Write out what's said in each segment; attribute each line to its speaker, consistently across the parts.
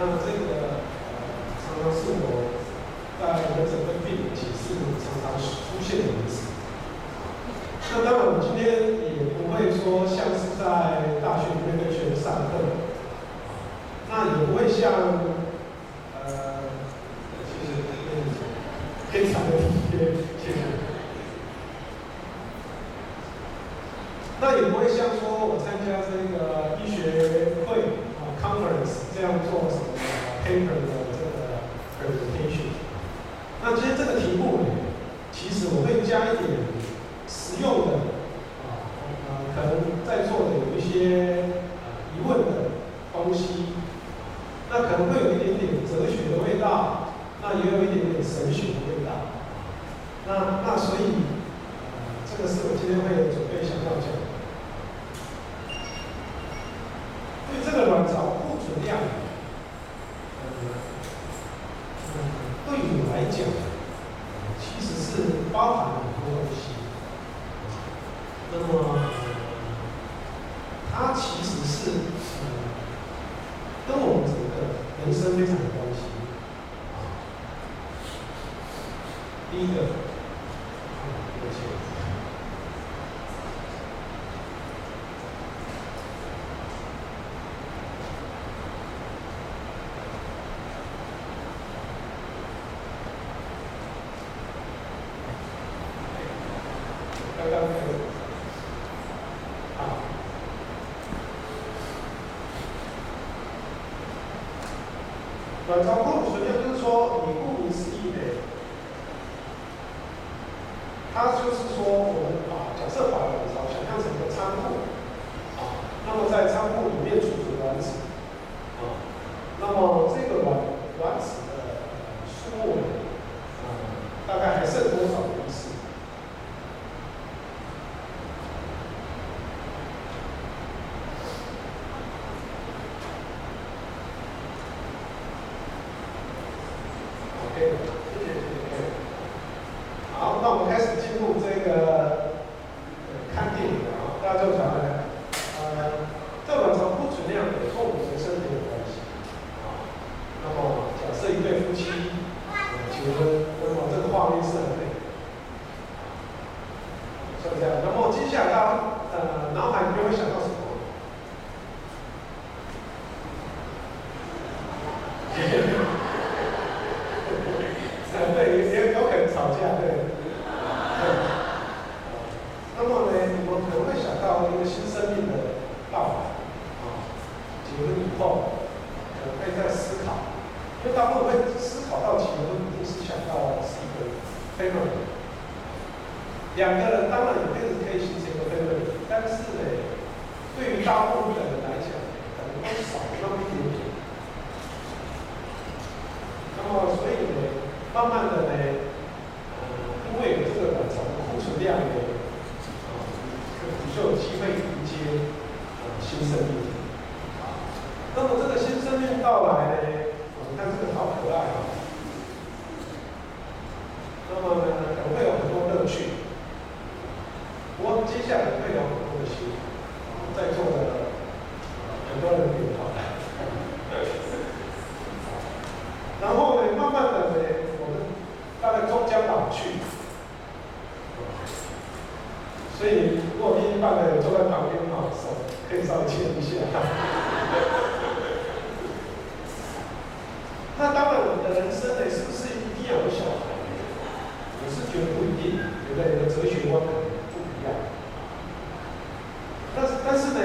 Speaker 1: 那这个呃，常常是我在我的整个病人体是常常出现的名词。那当然，我们今天也不会说像是在大学里面跟学生上课，那也不会像呃，其实非常的体贴，谢谢。那也不会像说我参加这个医学会啊 conference 这样做什么 paper 的这个 presentation。那今天这个题目呢，其实我会加一点。实用的啊，呃，可能在座的有一些疑问的东西，那可能会有一点点哲学的味道，那也有一点点神学的味道，那那所以，呃，这个是我今天会准备想要讲的。对这个卵巢库存量，呃，嗯，对我来讲，其实是包含很多东西。那么，它其实是呃，跟我们整个人生非常有关系。第一个，抱歉。卵巢库存量就是说，你顾名思义的，它就是说，我们把假设把卵巢想象成一个仓库，啊，那么在仓库里面储存卵子，啊，那么这个卵卵子的数目，啊，大概还剩多少？对然后接下来大家呃脑海里面会想到什么？那当然，我们的人生呢，是不是一定要有小孩？我是觉得不一定，有的人的哲学观可能不一样。但是，但是呢？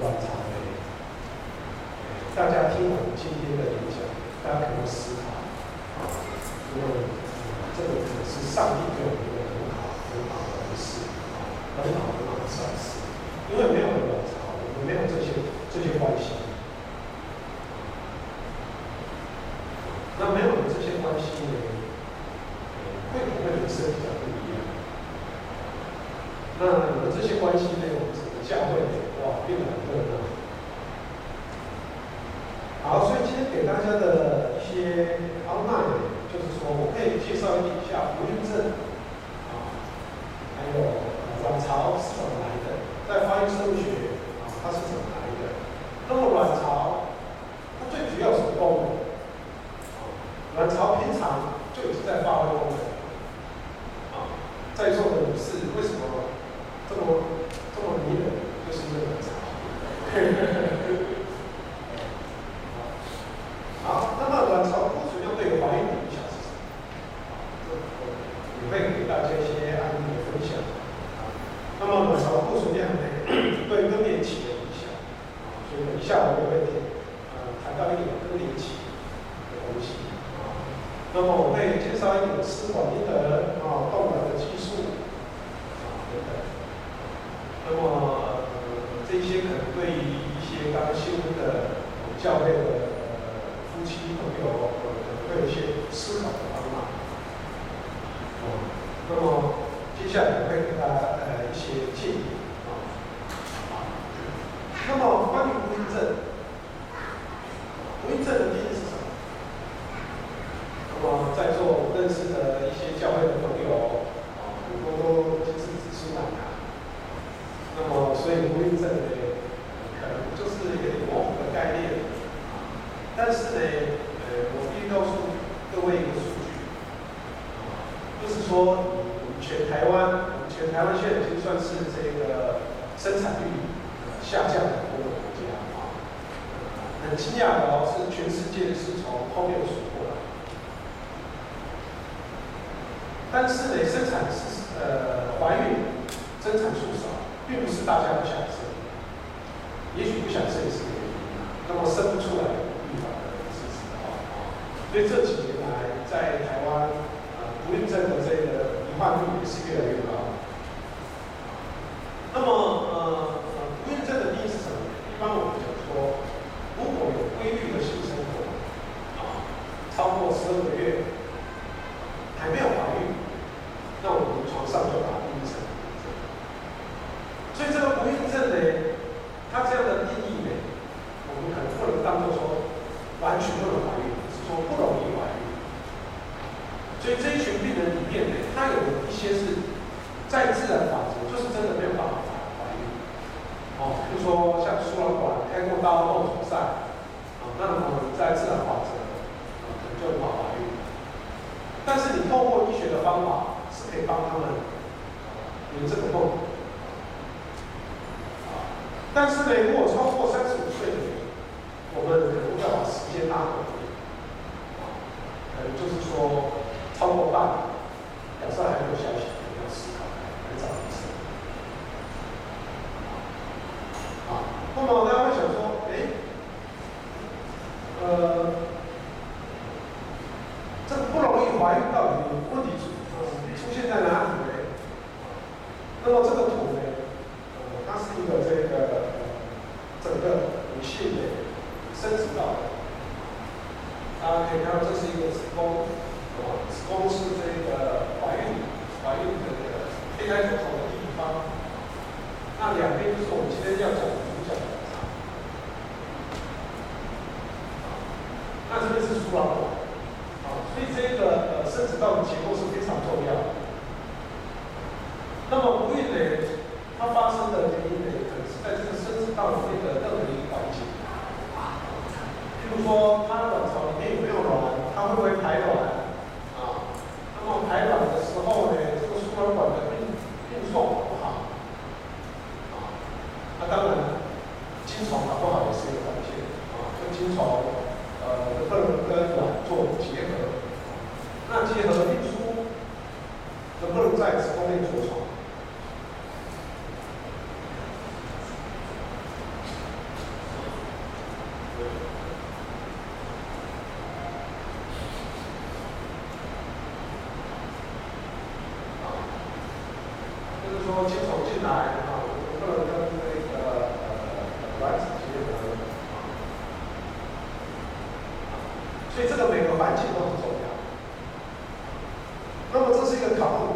Speaker 1: 卵巢的大家听完今天的演讲，大家可以思考，因为这个可能是上帝给我们一个很好很好的恩赐，很好很好的赏示，因为没有卵巢，我们没有这些这些关系。那没有这些关系呢？会不会人生比不一样？那有这些关系对我们整个教会呢？Thank you. 起的东西啊。那么我会介绍一点试管婴儿啊，冻卵的技术啊等等。那么、呃、这些可能对于一些刚新婚的教练的、呃、夫妻朋友，可能会有一些思考的方法。啊，那么接下来我会给大家呃一些建议啊啊。那么关于无孕症。呃，它是一个这个、呃、整个女性的生殖道。大家可以看到，这是一个子宫，子宫是这个怀孕怀孕的这个胚胎出口的地方。那两边就是我们今天要讲的主角。那这边是输卵管，啊，所以这个呃生殖道的结构是非常重要的。所以，这个每个环境都很重要。那么，这是一个考。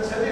Speaker 1: sensitivity.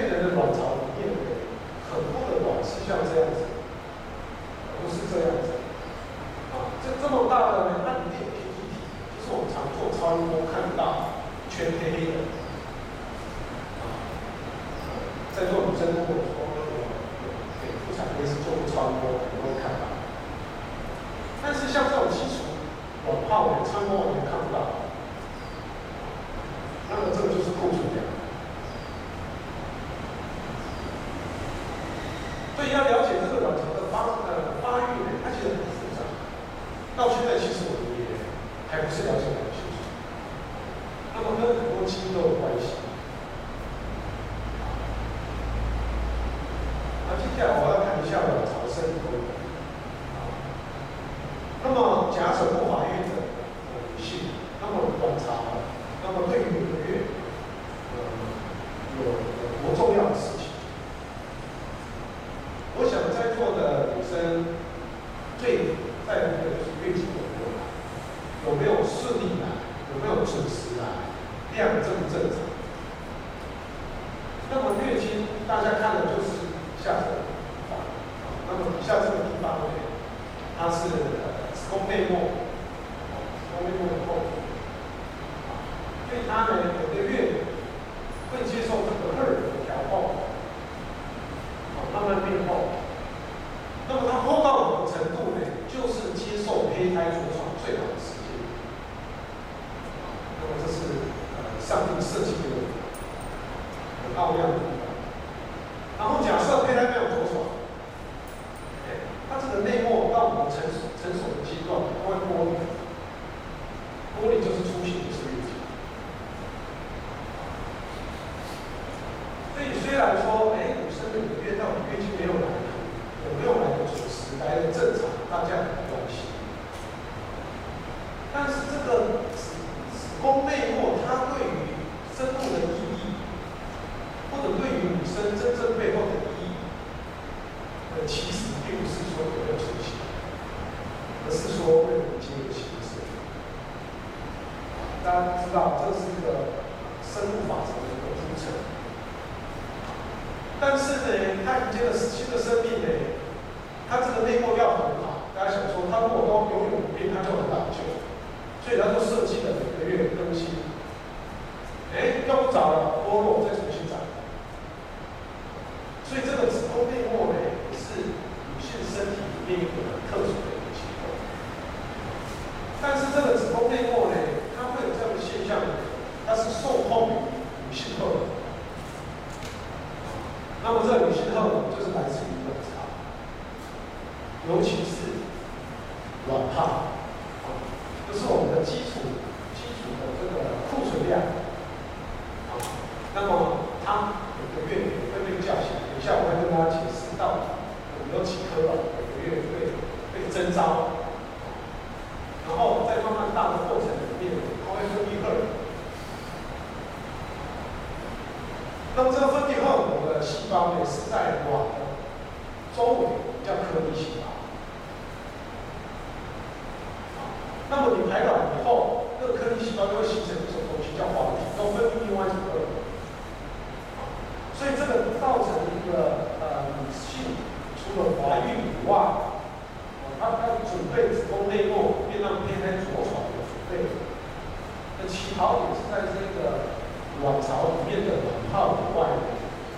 Speaker 1: 朝也是在这个卵巢里面的卵泡以外，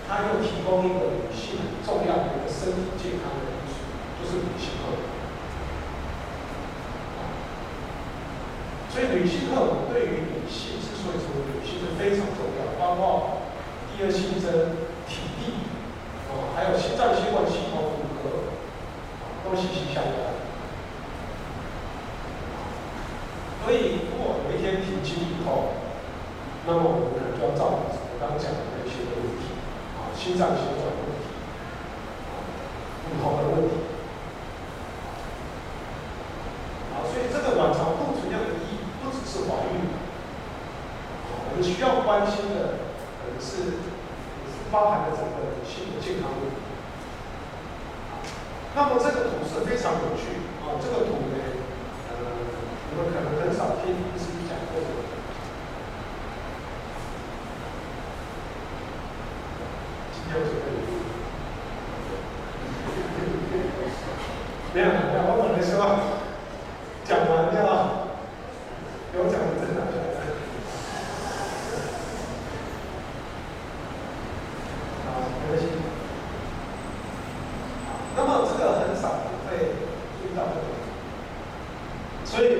Speaker 1: 它又提供一个女性很重要的一个身体健康的因素，就是女性荷尔蒙。所以女性荷尔蒙对于女性之所以成为女性是非常重要，包括第二性征、体力，还有心脏血管系统、骨骼，都息息相关。所以。引以后那么我们可能就要照顾刚讲的一些问题啊心脏血管的问题啊骨头的问题所以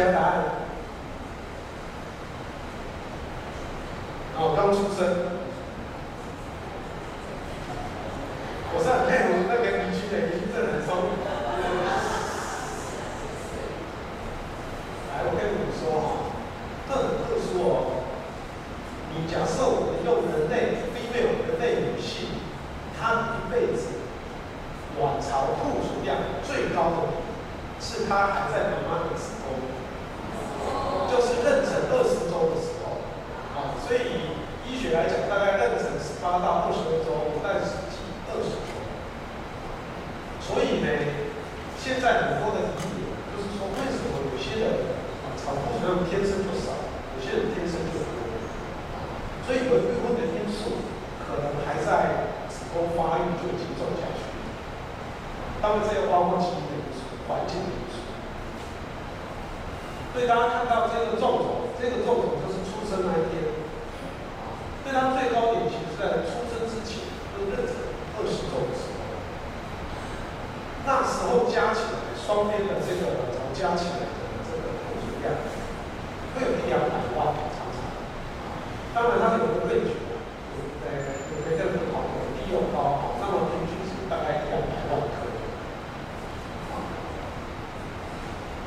Speaker 1: gerar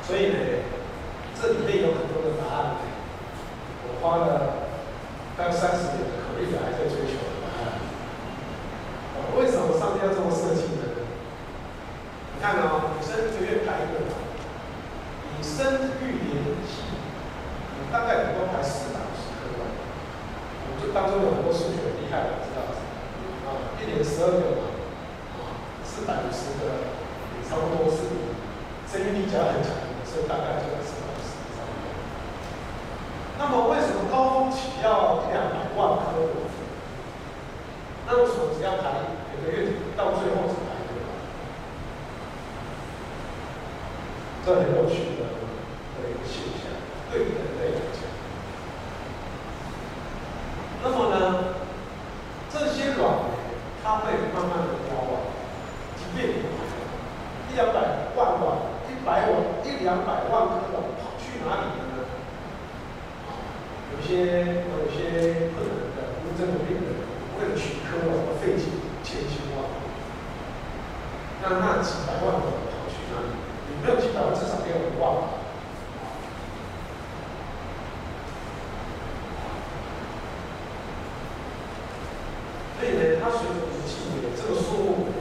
Speaker 1: 所以呢这里面有很多的答案我花了大概三他随着年纪的这个数目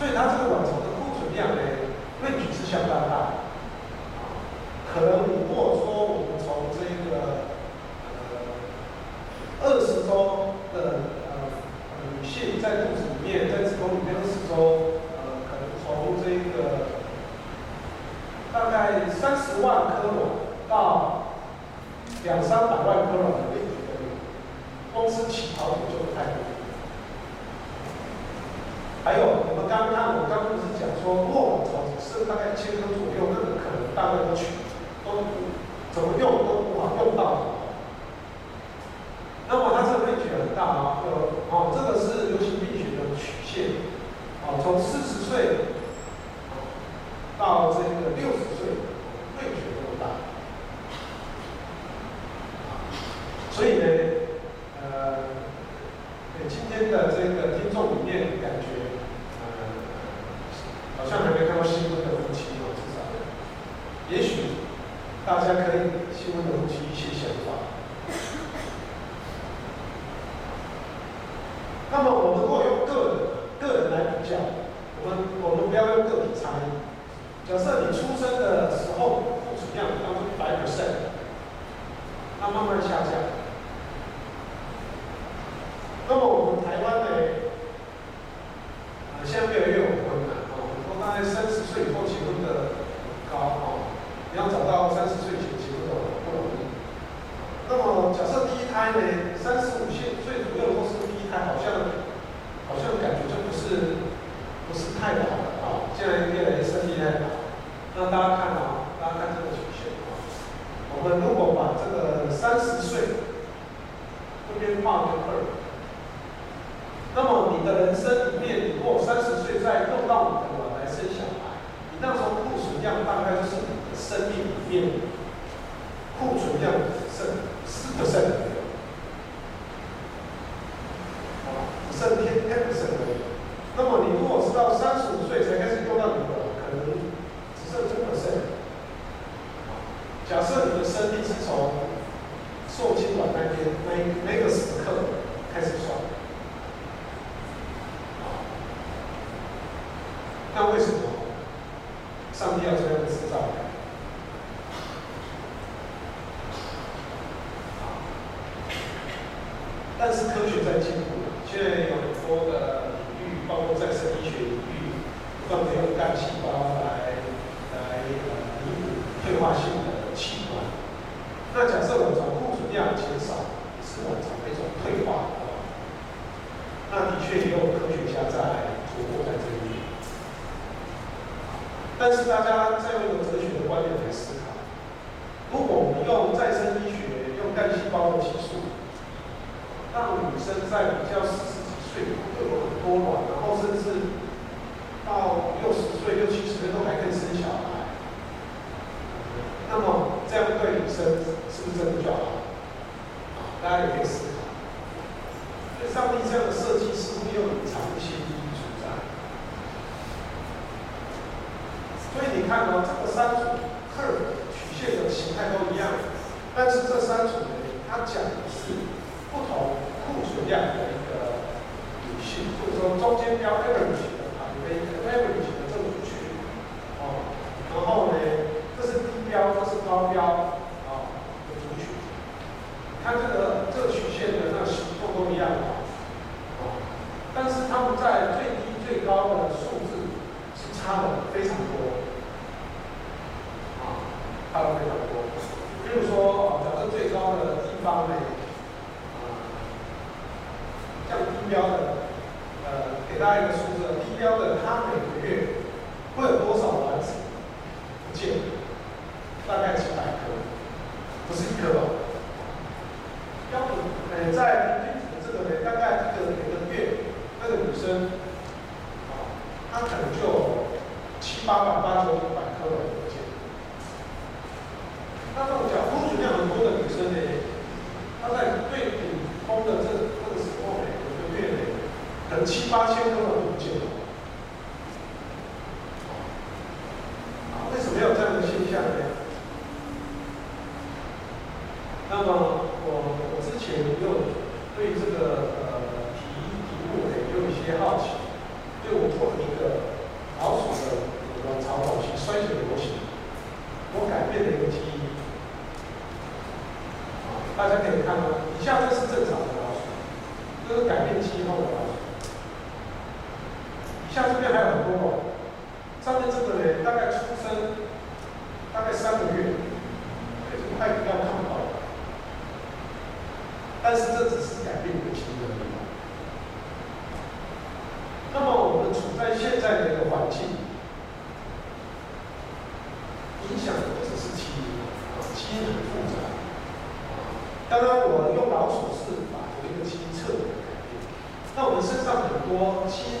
Speaker 1: 所以它这个卵巢的库存量呢，问题是相当大。可能如果说我们从这个呃二十周的呃女性在肚子里面，在子宫里面二十周，呃，可能从这个大概三十万颗卵到两三百万颗卵的问题都有，光是起跑点就太多。还有。刚刚我刚不是讲说，墨总，是大概一千克左右，那个可能大概都取，都怎么用都不好用到。但是科学在进步，现在有很多的领域，包括再生医学领域，不断的用干细胞来来呃弥补退化性的器官。那假设我们从库存量减少，是我们从一种退化的话，那的确也有科学家在琢磨在这里。但是大家在。高的数字是差的非常多。七。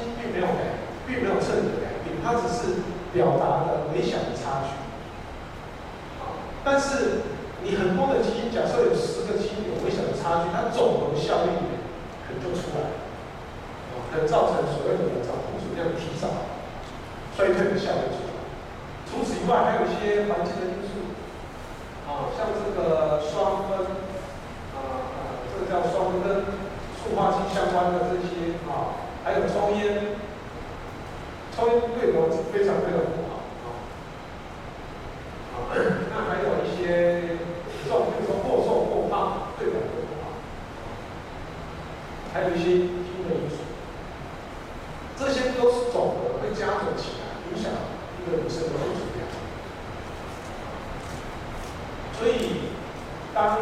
Speaker 1: 所以当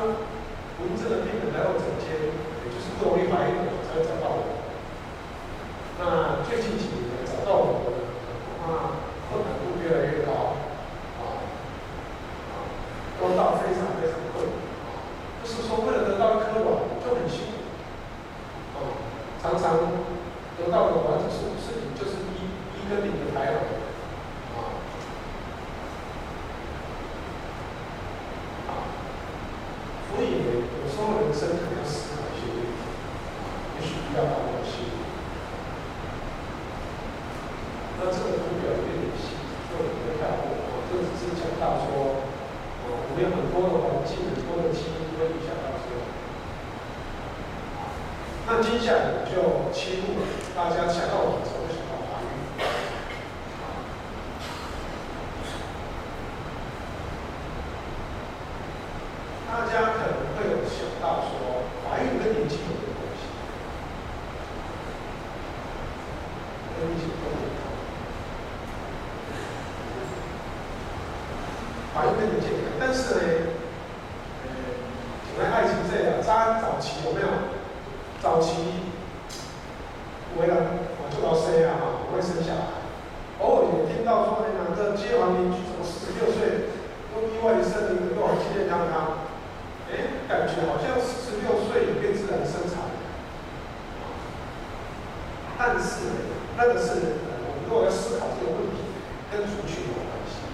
Speaker 1: 文字的病人来我诊间，也就是各位怀疑，才会找到我。那最近几年。有没有早期我了我就老生啊，我会生下来。偶尔也听到说，那个街坊邻居说，十六岁都意外生了一个，都很健健康康。哎，感觉好像十六岁也变自然生产。但是那个是我们如果要思考这个问题，跟族群有关系。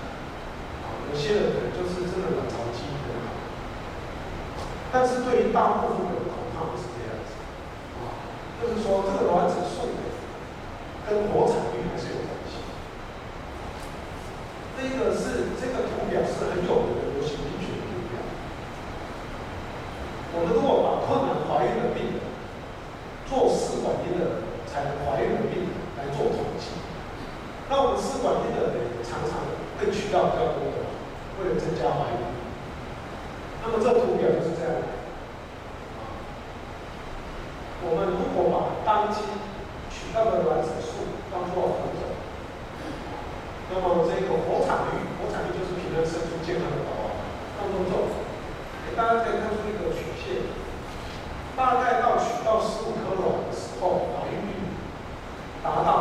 Speaker 1: 有些的人就是真的卵巢机能好。但是对于大部分。打他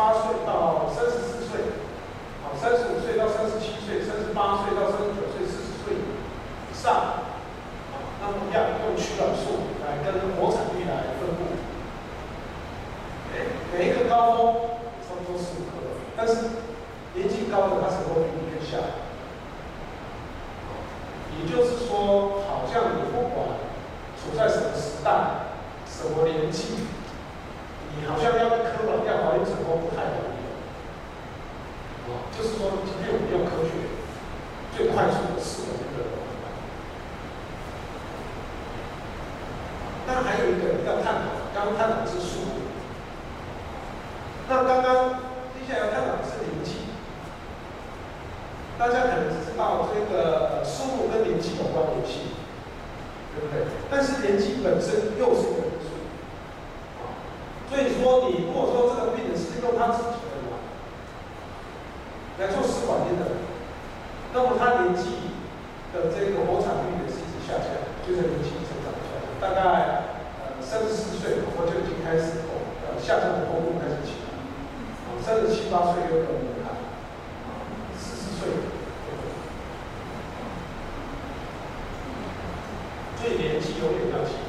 Speaker 1: espaço e tal. 三十七八岁有人看啊四十岁。最年纪有点比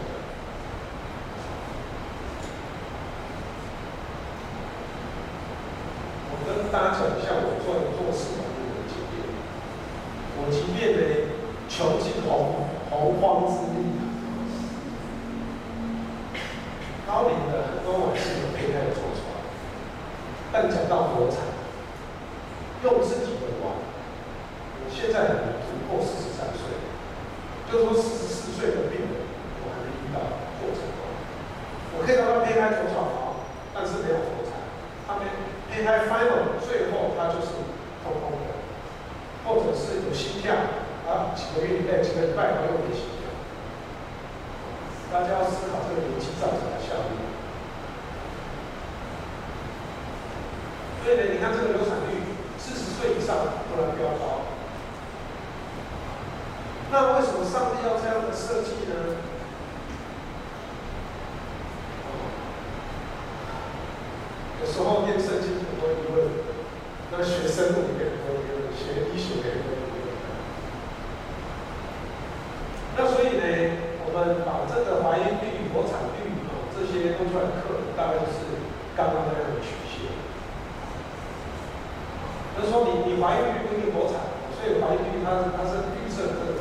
Speaker 1: 这个怀孕率、流产率这些都出来的课，大概就是刚刚那样的曲线。就是说你，你怀孕率不一定活产，所以怀孕率它它是预测的。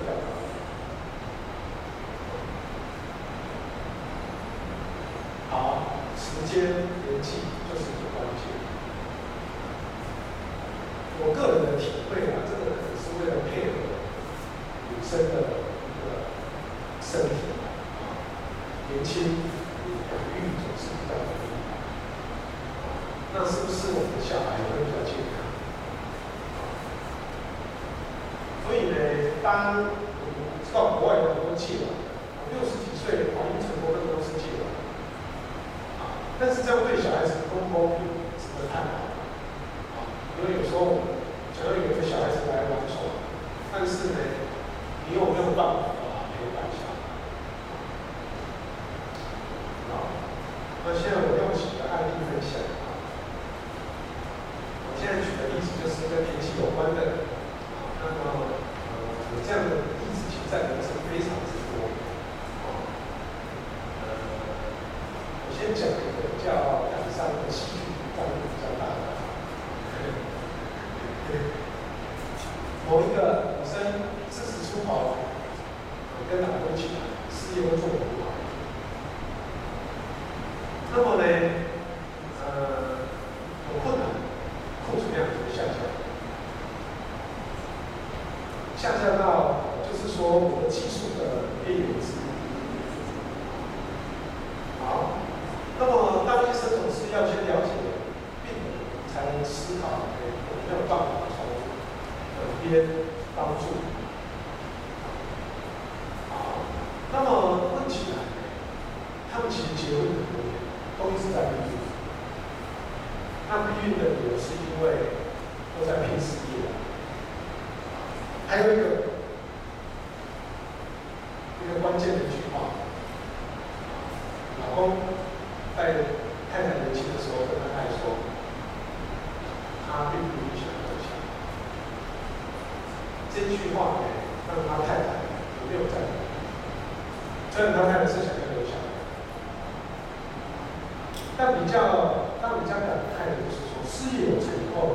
Speaker 1: 那比较让比较感慨的就是说事业有成以后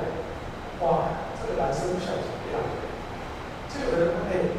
Speaker 1: 哇这个男生不晓怎么样。这个人哎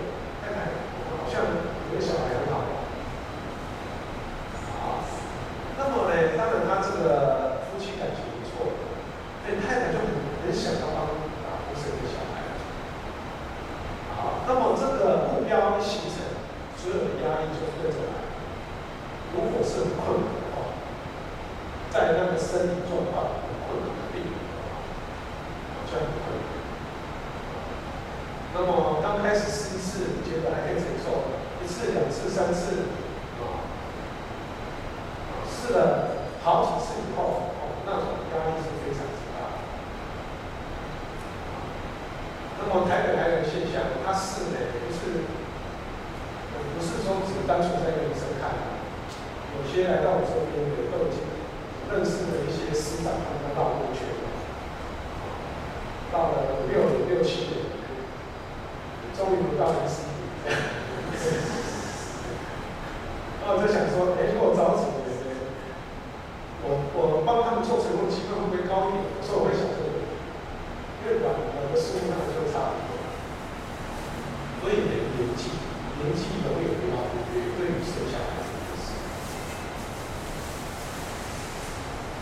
Speaker 1: 年纪永远不要对于生小孩子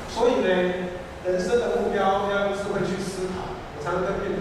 Speaker 1: 所以呢人生的目标要用智慧去思考我才能跟